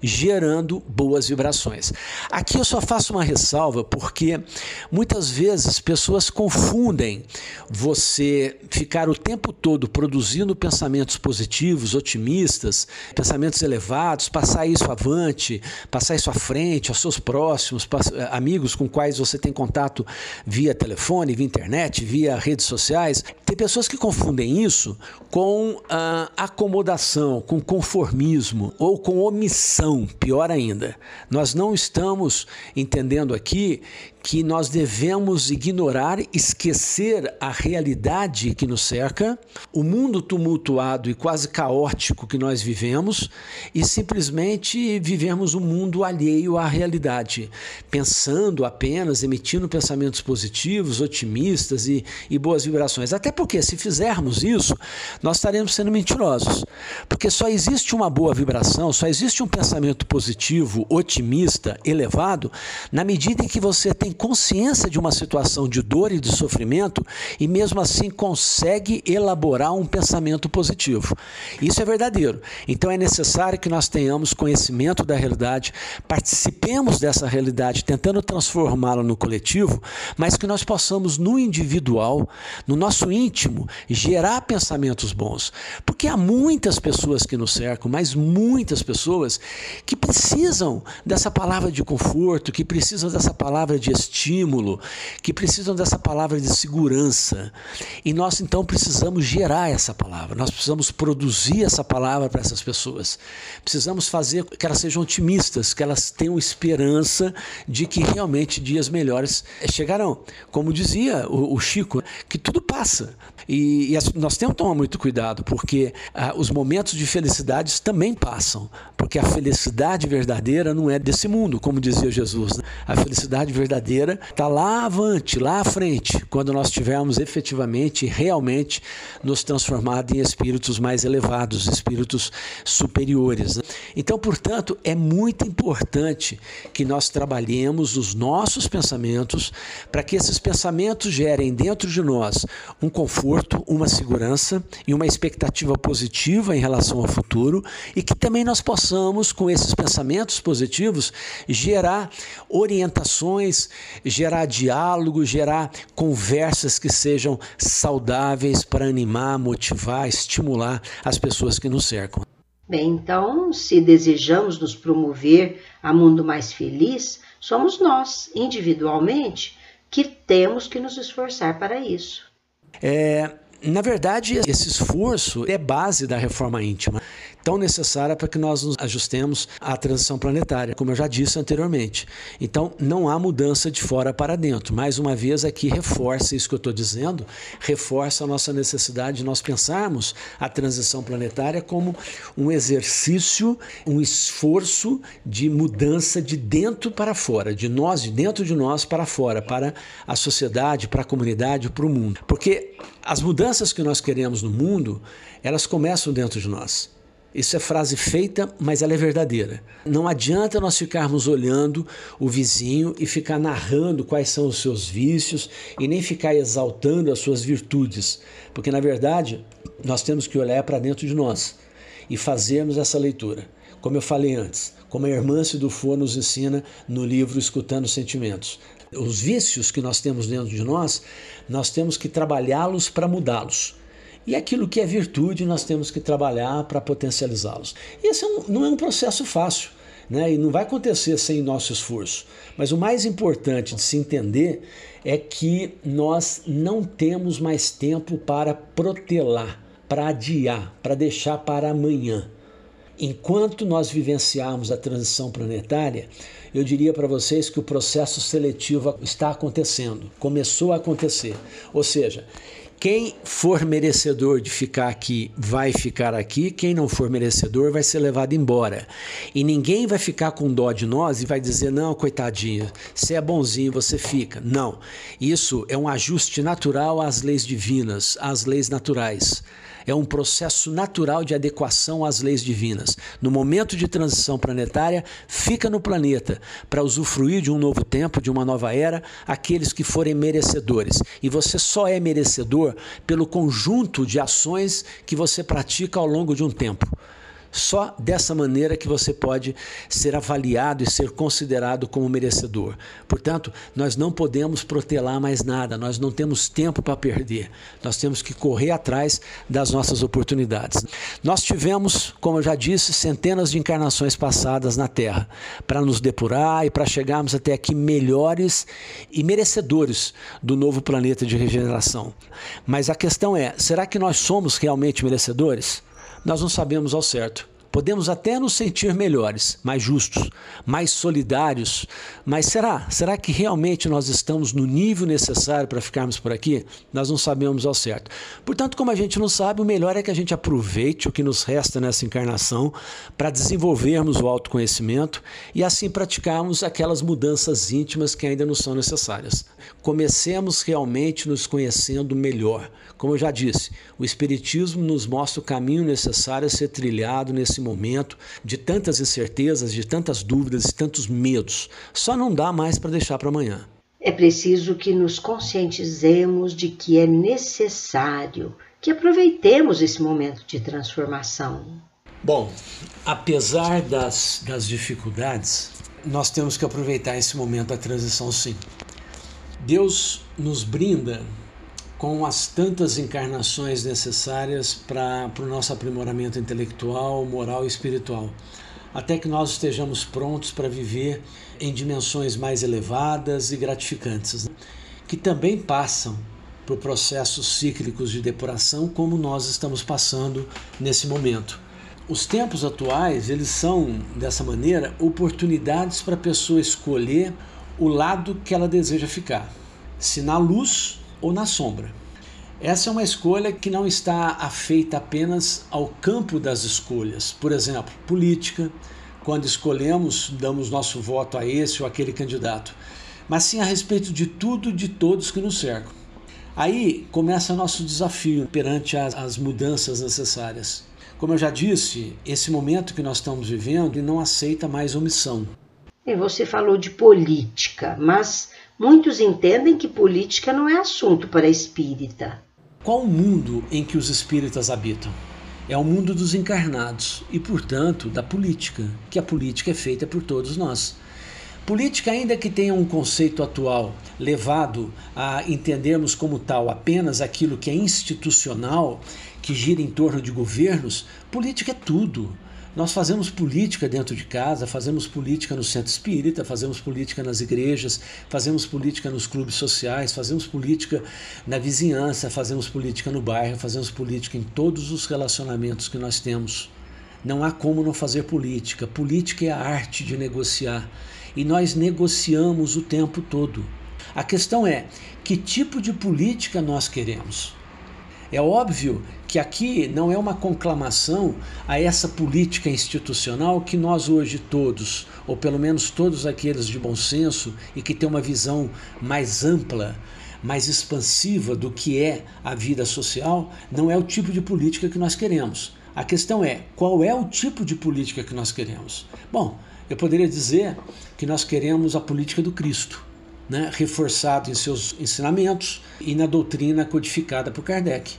gerando boas vibrações. Aqui eu só faço uma ressalva porque muitas vezes pessoas confundem você ficar o tempo todo produzindo pensamentos positivos, otimistas, pensamentos elevados, passar isso avante, passar passar isso à frente, aos seus próximos, eh, amigos com quais você tem contato via telefone, via internet, via redes sociais. Tem pessoas que confundem isso com ah, acomodação, com conformismo ou com omissão, pior ainda. Nós não estamos entendendo aqui que nós devemos ignorar, esquecer a realidade que nos cerca, o mundo tumultuado e quase caótico que nós vivemos e simplesmente vivemos um mundo alheio à realidade, pensando apenas, emitindo pensamentos positivos, otimistas e, e boas vibrações. Até porque, se fizermos isso, nós estaremos sendo mentirosos. Porque só existe uma boa vibração, só existe um pensamento positivo, otimista, elevado, na medida em que você tem consciência de uma situação de dor e de sofrimento e mesmo assim consegue elaborar um pensamento positivo. Isso é verdadeiro. Então é necessário que nós tenhamos conhecimento da realidade, participemos dessa realidade, tentando transformá-la no coletivo, mas que nós possamos no individual, no nosso íntimo, gerar pensamentos bons. Porque há muitas pessoas que nos cercam, mas muitas pessoas que precisam dessa palavra de conforto, que precisam dessa palavra de estímulo, que precisam dessa palavra de segurança. E nós então precisamos gerar essa palavra, nós precisamos produzir essa palavra para essas pessoas. Precisamos fazer que elas sejam otimistas, que elas tenham esperança de que realmente dias melhores chegarão. Como dizia o, o Chico, que tudo passa. E, e, nós temos que tomar muito cuidado, porque ah, os momentos de felicidades também passam. Porque a felicidade verdadeira não é desse mundo, como dizia Jesus. Né? A felicidade verdadeira está lá avante, lá à frente, quando nós tivermos efetivamente, realmente, nos transformado em espíritos mais elevados, espíritos superiores. Né? Então, portanto, é muito importante que nós trabalhemos os nossos pensamentos para que esses pensamentos gerem dentro de nós um conforto, uma segurança e uma expectativa positiva em relação ao futuro e que também nós possamos, com esses pensamentos positivos, gerar orientações, gerar diálogo, gerar conversas que sejam saudáveis para animar, motivar, estimular as pessoas que nos cercam. Bem, então, se desejamos nos promover a mundo mais feliz, somos nós, individualmente, que temos que nos esforçar para isso. É, na verdade, esse esforço é base da reforma íntima tão necessária para que nós nos ajustemos à transição planetária, como eu já disse anteriormente. Então, não há mudança de fora para dentro. Mais uma vez, aqui reforça isso que eu estou dizendo, reforça a nossa necessidade de nós pensarmos a transição planetária como um exercício, um esforço de mudança de dentro para fora, de nós, de dentro de nós para fora, para a sociedade, para a comunidade, para o mundo. Porque as mudanças que nós queremos no mundo, elas começam dentro de nós. Isso é frase feita, mas ela é verdadeira. Não adianta nós ficarmos olhando o vizinho e ficar narrando quais são os seus vícios e nem ficar exaltando as suas virtudes, porque na verdade nós temos que olhar para dentro de nós e fazermos essa leitura. Como eu falei antes, como a irmã Sidufo nos ensina no livro Escutando Sentimentos. Os vícios que nós temos dentro de nós, nós temos que trabalhá-los para mudá-los. E aquilo que é virtude, nós temos que trabalhar para potencializá-los. Esse é um, não é um processo fácil. Né? E não vai acontecer sem nosso esforço. Mas o mais importante de se entender é que nós não temos mais tempo para protelar, para adiar, para deixar para amanhã. Enquanto nós vivenciarmos a transição planetária, eu diria para vocês que o processo seletivo está acontecendo, começou a acontecer. Ou seja, quem for merecedor de ficar aqui vai ficar aqui, quem não for merecedor vai ser levado embora. E ninguém vai ficar com dó de nós e vai dizer: não, coitadinho, se é bonzinho, você fica. Não. Isso é um ajuste natural às leis divinas, às leis naturais é um processo natural de adequação às leis divinas. No momento de transição planetária, fica no planeta para usufruir de um novo tempo, de uma nova era, aqueles que forem merecedores. E você só é merecedor pelo conjunto de ações que você pratica ao longo de um tempo. Só dessa maneira que você pode ser avaliado e ser considerado como merecedor. Portanto, nós não podemos protelar mais nada, nós não temos tempo para perder. Nós temos que correr atrás das nossas oportunidades. Nós tivemos, como eu já disse, centenas de encarnações passadas na Terra para nos depurar e para chegarmos até aqui melhores e merecedores do novo planeta de regeneração. Mas a questão é: será que nós somos realmente merecedores? Nós não sabemos ao certo. Podemos até nos sentir melhores, mais justos, mais solidários, mas será? Será que realmente nós estamos no nível necessário para ficarmos por aqui? Nós não sabemos ao certo. Portanto, como a gente não sabe, o melhor é que a gente aproveite o que nos resta nessa encarnação para desenvolvermos o autoconhecimento e assim praticarmos aquelas mudanças íntimas que ainda não são necessárias. Comecemos realmente nos conhecendo melhor. Como eu já disse, o Espiritismo nos mostra o caminho necessário a ser trilhado nesse momento de tantas incertezas, de tantas dúvidas e tantos medos. Só não dá mais para deixar para amanhã. É preciso que nos conscientizemos de que é necessário que aproveitemos esse momento de transformação. Bom, apesar das, das dificuldades, nós temos que aproveitar esse momento da transição sim. Deus nos brinda com as tantas encarnações necessárias para o nosso aprimoramento intelectual, moral e espiritual, até que nós estejamos prontos para viver em dimensões mais elevadas e gratificantes, né? que também passam por processos cíclicos de depuração, como nós estamos passando nesse momento. Os tempos atuais, eles são, dessa maneira, oportunidades para a pessoa escolher o lado que ela deseja ficar, se na luz ou na sombra. Essa é uma escolha que não está afeita apenas ao campo das escolhas. Por exemplo, política, quando escolhemos, damos nosso voto a esse ou aquele candidato, mas sim a respeito de tudo e de todos que nos cercam. Aí começa nosso desafio perante as, as mudanças necessárias. Como eu já disse, esse momento que nós estamos vivendo não aceita mais omissão. E você falou de política, mas Muitos entendem que política não é assunto para espírita. Qual o mundo em que os espíritas habitam? É o mundo dos encarnados e, portanto, da política, que a política é feita por todos nós. Política, ainda que tenha um conceito atual levado a entendermos como tal apenas aquilo que é institucional, que gira em torno de governos, política é tudo. Nós fazemos política dentro de casa, fazemos política no centro espírita, fazemos política nas igrejas, fazemos política nos clubes sociais, fazemos política na vizinhança, fazemos política no bairro, fazemos política em todos os relacionamentos que nós temos. Não há como não fazer política. Política é a arte de negociar e nós negociamos o tempo todo. A questão é que tipo de política nós queremos. É óbvio que aqui não é uma conclamação a essa política institucional que nós hoje todos, ou pelo menos todos aqueles de bom senso e que têm uma visão mais ampla, mais expansiva do que é a vida social, não é o tipo de política que nós queremos. A questão é qual é o tipo de política que nós queremos. Bom, eu poderia dizer que nós queremos a política do Cristo, né, reforçado em seus ensinamentos e na doutrina codificada por Kardec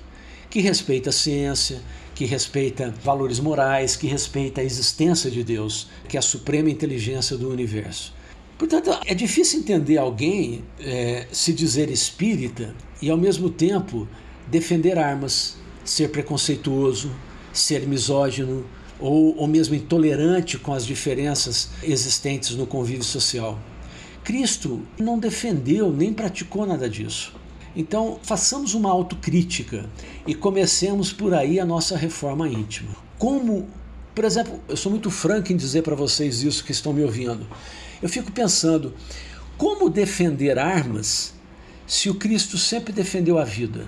que respeita a ciência, que respeita valores morais, que respeita a existência de Deus, que é a suprema inteligência do universo. Portanto, é difícil entender alguém é, se dizer espírita e, ao mesmo tempo, defender armas, ser preconceituoso, ser misógino ou, ou mesmo intolerante com as diferenças existentes no convívio social. Cristo não defendeu nem praticou nada disso. Então, façamos uma autocrítica e comecemos por aí a nossa reforma íntima. Como, por exemplo, eu sou muito franco em dizer para vocês isso que estão me ouvindo. Eu fico pensando, como defender armas se o Cristo sempre defendeu a vida?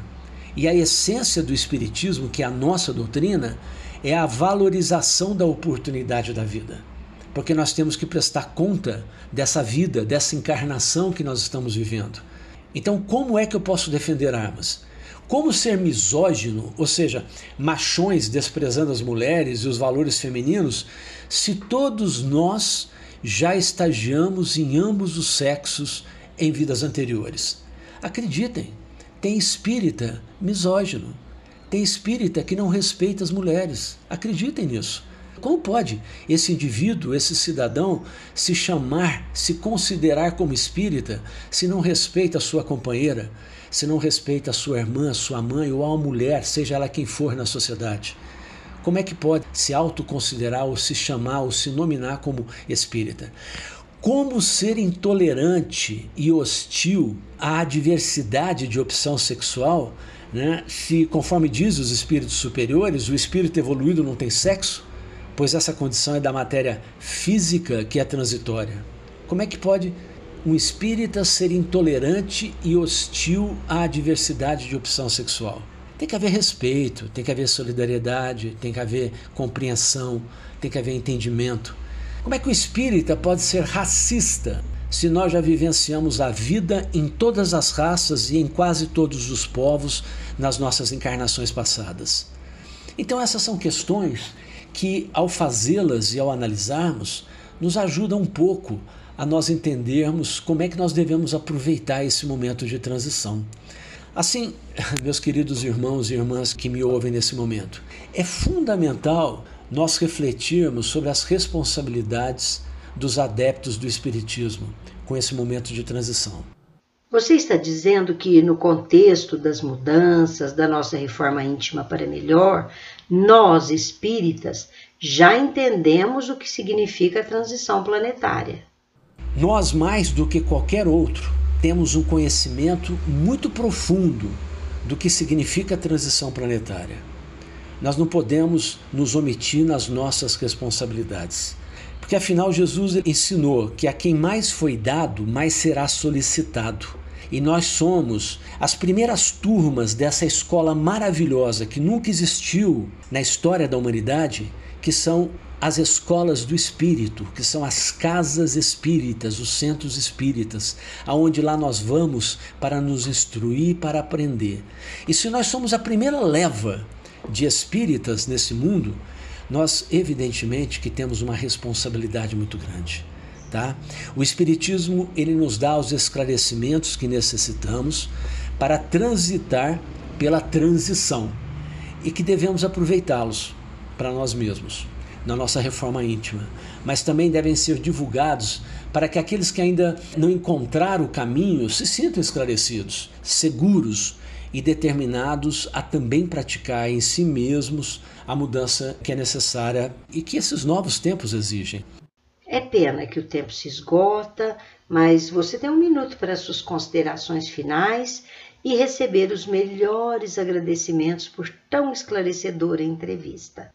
E a essência do Espiritismo, que é a nossa doutrina, é a valorização da oportunidade da vida. Porque nós temos que prestar conta dessa vida, dessa encarnação que nós estamos vivendo. Então, como é que eu posso defender armas? Como ser misógino, ou seja, machões desprezando as mulheres e os valores femininos, se todos nós já estagiamos em ambos os sexos em vidas anteriores? Acreditem, tem espírita misógino, tem espírita que não respeita as mulheres. Acreditem nisso. Como pode esse indivíduo, esse cidadão, se chamar, se considerar como espírita, se não respeita a sua companheira, se não respeita a sua irmã, sua mãe ou a mulher, seja ela quem for na sociedade? Como é que pode se autoconsiderar ou se chamar ou se nominar como espírita? Como ser intolerante e hostil à diversidade de opção sexual, né? se, conforme diz os espíritos superiores, o espírito evoluído não tem sexo? Pois essa condição é da matéria física que é transitória. Como é que pode um espírita ser intolerante e hostil à diversidade de opção sexual? Tem que haver respeito, tem que haver solidariedade, tem que haver compreensão, tem que haver entendimento. Como é que o espírita pode ser racista se nós já vivenciamos a vida em todas as raças e em quase todos os povos nas nossas encarnações passadas? Então, essas são questões que, ao fazê-las e ao analisarmos, nos ajudam um pouco a nós entendermos como é que nós devemos aproveitar esse momento de transição. Assim, meus queridos irmãos e irmãs que me ouvem nesse momento, é fundamental nós refletirmos sobre as responsabilidades dos adeptos do Espiritismo com esse momento de transição. Você está dizendo que, no contexto das mudanças, da nossa reforma íntima para melhor, nós espíritas já entendemos o que significa a transição planetária. Nós, mais do que qualquer outro, temos um conhecimento muito profundo do que significa a transição planetária. Nós não podemos nos omitir nas nossas responsabilidades. Porque afinal Jesus ensinou que a quem mais foi dado, mais será solicitado. E nós somos as primeiras turmas dessa escola maravilhosa que nunca existiu na história da humanidade, que são as escolas do espírito, que são as casas espíritas, os centros espíritas, aonde lá nós vamos para nos instruir, para aprender. E se nós somos a primeira leva de espíritas nesse mundo, nós evidentemente que temos uma responsabilidade muito grande. Tá? O Espiritismo ele nos dá os esclarecimentos que necessitamos para transitar pela transição e que devemos aproveitá-los para nós mesmos na nossa reforma íntima, mas também devem ser divulgados para que aqueles que ainda não encontraram o caminho se sintam esclarecidos, seguros e determinados a também praticar em si mesmos a mudança que é necessária e que esses novos tempos exigem. É pena que o tempo se esgota, mas você tem um minuto para suas considerações finais e receber os melhores agradecimentos por tão esclarecedora entrevista.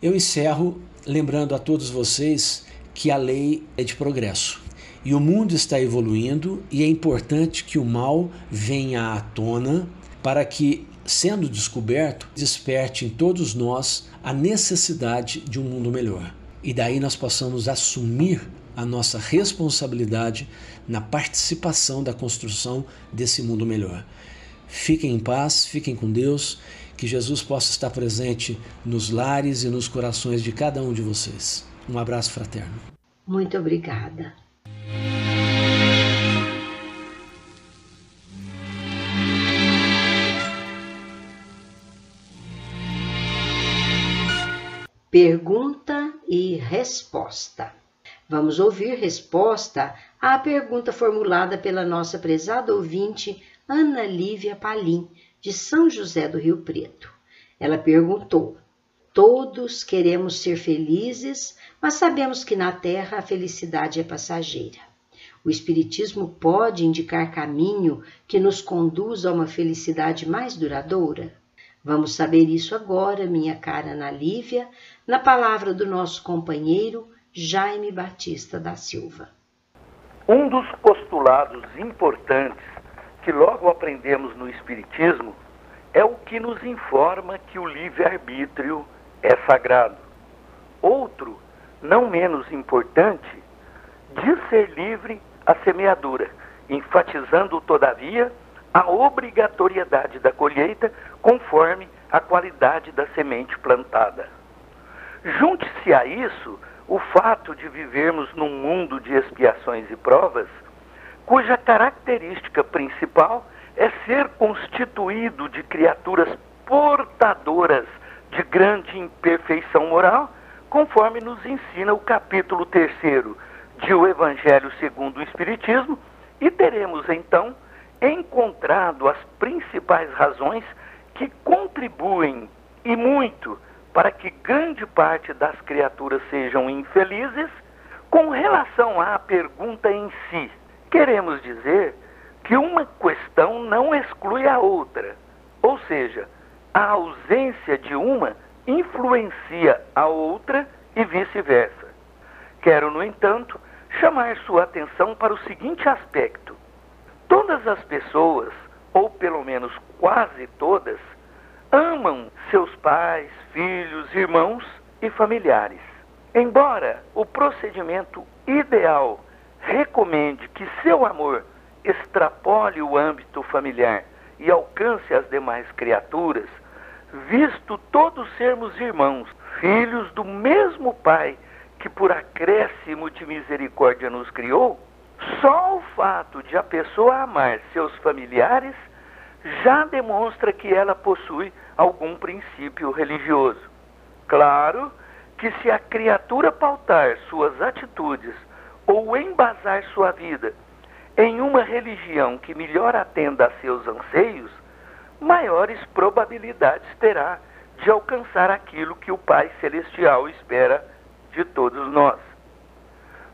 Eu encerro lembrando a todos vocês que a lei é de progresso e o mundo está evoluindo e é importante que o mal venha à tona para que, sendo descoberto, desperte em todos nós a necessidade de um mundo melhor. E daí nós possamos assumir a nossa responsabilidade na participação da construção desse mundo melhor. Fiquem em paz, fiquem com Deus que Jesus possa estar presente nos lares e nos corações de cada um de vocês. Um abraço fraterno. Muito obrigada. Pergunta e resposta. Vamos ouvir resposta à pergunta formulada pela nossa prezada ouvinte Ana Lívia Palim, de São José do Rio Preto. Ela perguntou: Todos queremos ser felizes, mas sabemos que na Terra a felicidade é passageira. O Espiritismo pode indicar caminho que nos conduz a uma felicidade mais duradoura? Vamos saber isso agora, minha cara Ana Lívia, na palavra do nosso companheiro Jaime Batista da Silva. Um dos postulados importantes que logo aprendemos no Espiritismo é o que nos informa que o livre-arbítrio é sagrado. Outro, não menos importante, diz ser livre a semeadura, enfatizando, todavia, a obrigatoriedade da colheita conforme a qualidade da semente plantada. Junte-se a isso o fato de vivermos num mundo de expiações e provas cuja característica principal é ser constituído de criaturas portadoras de grande imperfeição moral, conforme nos ensina o capítulo 3 de O Evangelho segundo o Espiritismo, e teremos então encontrado as principais razões que contribuem e muito para que grande parte das criaturas sejam infelizes com relação à pergunta em si. Queremos dizer que uma questão não exclui a outra, ou seja, a ausência de uma influencia a outra e vice-versa. Quero, no entanto, chamar sua atenção para o seguinte aspecto: todas as pessoas, ou pelo menos quase todas, amam seus pais, filhos, irmãos e familiares. Embora o procedimento ideal recomende que seu amor extrapole o âmbito familiar e alcance as demais criaturas, visto todos sermos irmãos, filhos do mesmo Pai que por acréscimo de misericórdia nos criou, só o fato de a pessoa amar seus familiares já demonstra que ela possui algum princípio religioso. Claro que se a criatura pautar suas atitudes ou embasar sua vida em uma religião que melhor atenda a seus anseios, maiores probabilidades terá de alcançar aquilo que o Pai Celestial espera de todos nós.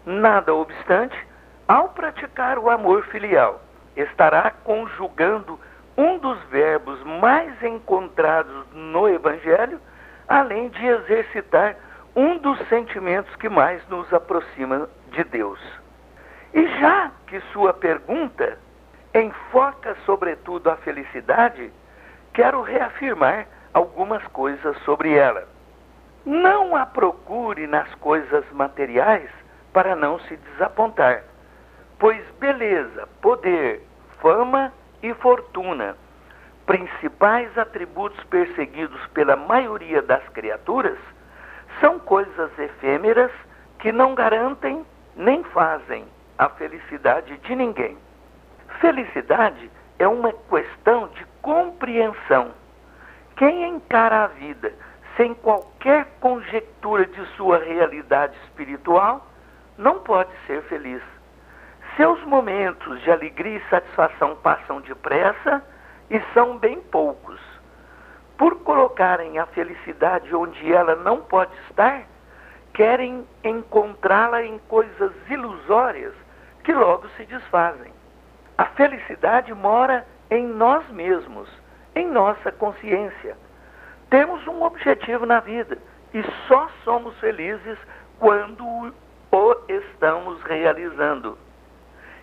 Nada obstante, ao praticar o amor filial, estará conjugando um dos verbos mais encontrados no Evangelho, além de exercitar um dos sentimentos que mais nos aproxima de Deus. E já que sua pergunta enfoca sobretudo a felicidade, quero reafirmar algumas coisas sobre ela. Não a procure nas coisas materiais para não se desapontar, pois beleza, poder, fama e fortuna, principais atributos perseguidos pela maioria das criaturas, são coisas efêmeras que não garantem nem fazem a felicidade de ninguém. Felicidade é uma questão de compreensão. Quem encara a vida sem qualquer conjectura de sua realidade espiritual não pode ser feliz. Seus momentos de alegria e satisfação passam depressa e são bem poucos. Por colocarem a felicidade onde ela não pode estar, querem encontrá-la em coisas ilusórias que logo se desfazem. A felicidade mora em nós mesmos, em nossa consciência. Temos um objetivo na vida e só somos felizes quando o estamos realizando.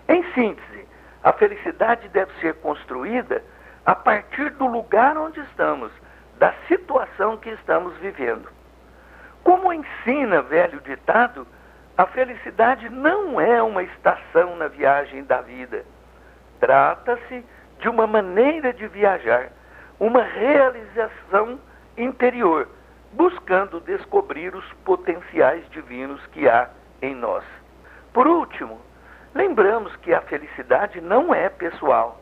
Em síntese, a felicidade deve ser construída a partir do lugar onde estamos, da situação que estamos vivendo. Como ensina velho ditado, a felicidade não é uma estação na viagem da vida. Trata-se de uma maneira de viajar, uma realização interior, buscando descobrir os potenciais divinos que há em nós. Por último, Lembramos que a felicidade não é pessoal.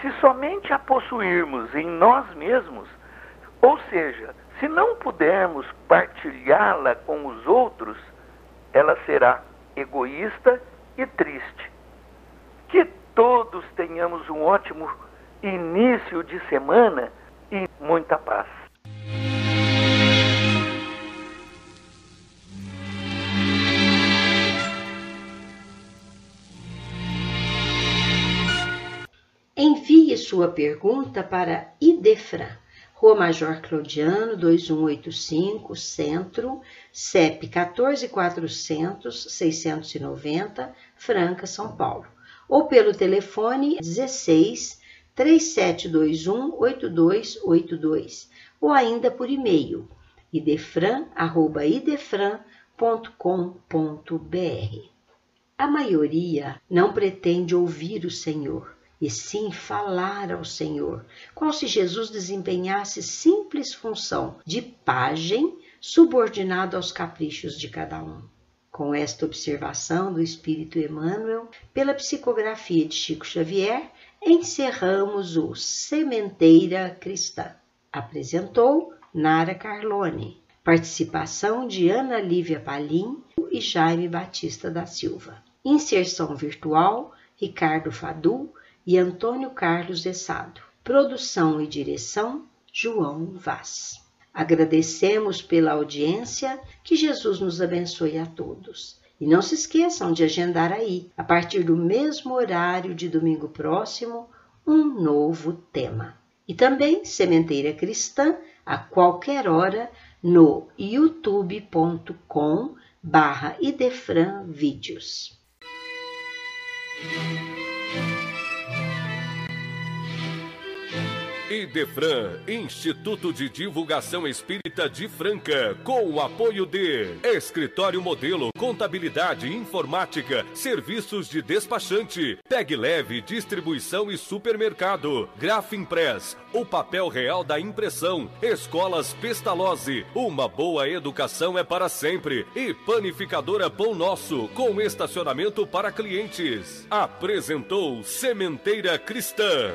Se somente a possuirmos em nós mesmos, ou seja, se não pudermos partilhá-la com os outros, ela será egoísta e triste. Que todos tenhamos um ótimo início de semana e muita paz. Envie sua pergunta para Idefran, Rua Major Claudiano, 2185, Centro, CEP 14400 690, Franca, São Paulo, ou pelo telefone 16 3721 8282, ou ainda por e-mail idefran@idefran.com.br. A maioria não pretende ouvir o Senhor e sim falar ao Senhor, qual se Jesus desempenhasse simples função de pajem subordinado aos caprichos de cada um. Com esta observação do Espírito Emmanuel, pela psicografia de Chico Xavier, encerramos o Sementeira Cristã. Apresentou Nara Carlone. Participação de Ana Lívia Palim e Jaime Batista da Silva. Inserção virtual Ricardo Fadu e Antônio Carlos Essado. Produção e direção João Vaz. Agradecemos pela audiência, que Jesus nos abençoe a todos. E não se esqueçam de agendar aí, a partir do mesmo horário de domingo próximo, um novo tema. E também Sementeira Cristã, a qualquer hora, no youtube.com barra Idefran Vídeos. Idefran, Instituto de Divulgação Espírita de Franca, com o apoio de Escritório Modelo, Contabilidade, Informática, Serviços de Despachante, Tag Leve, Distribuição e Supermercado, Grafimpress, o papel real da impressão, Escolas Pestalozzi, uma boa educação é para sempre e Panificadora Pão Nosso, com estacionamento para clientes. Apresentou Sementeira Cristã.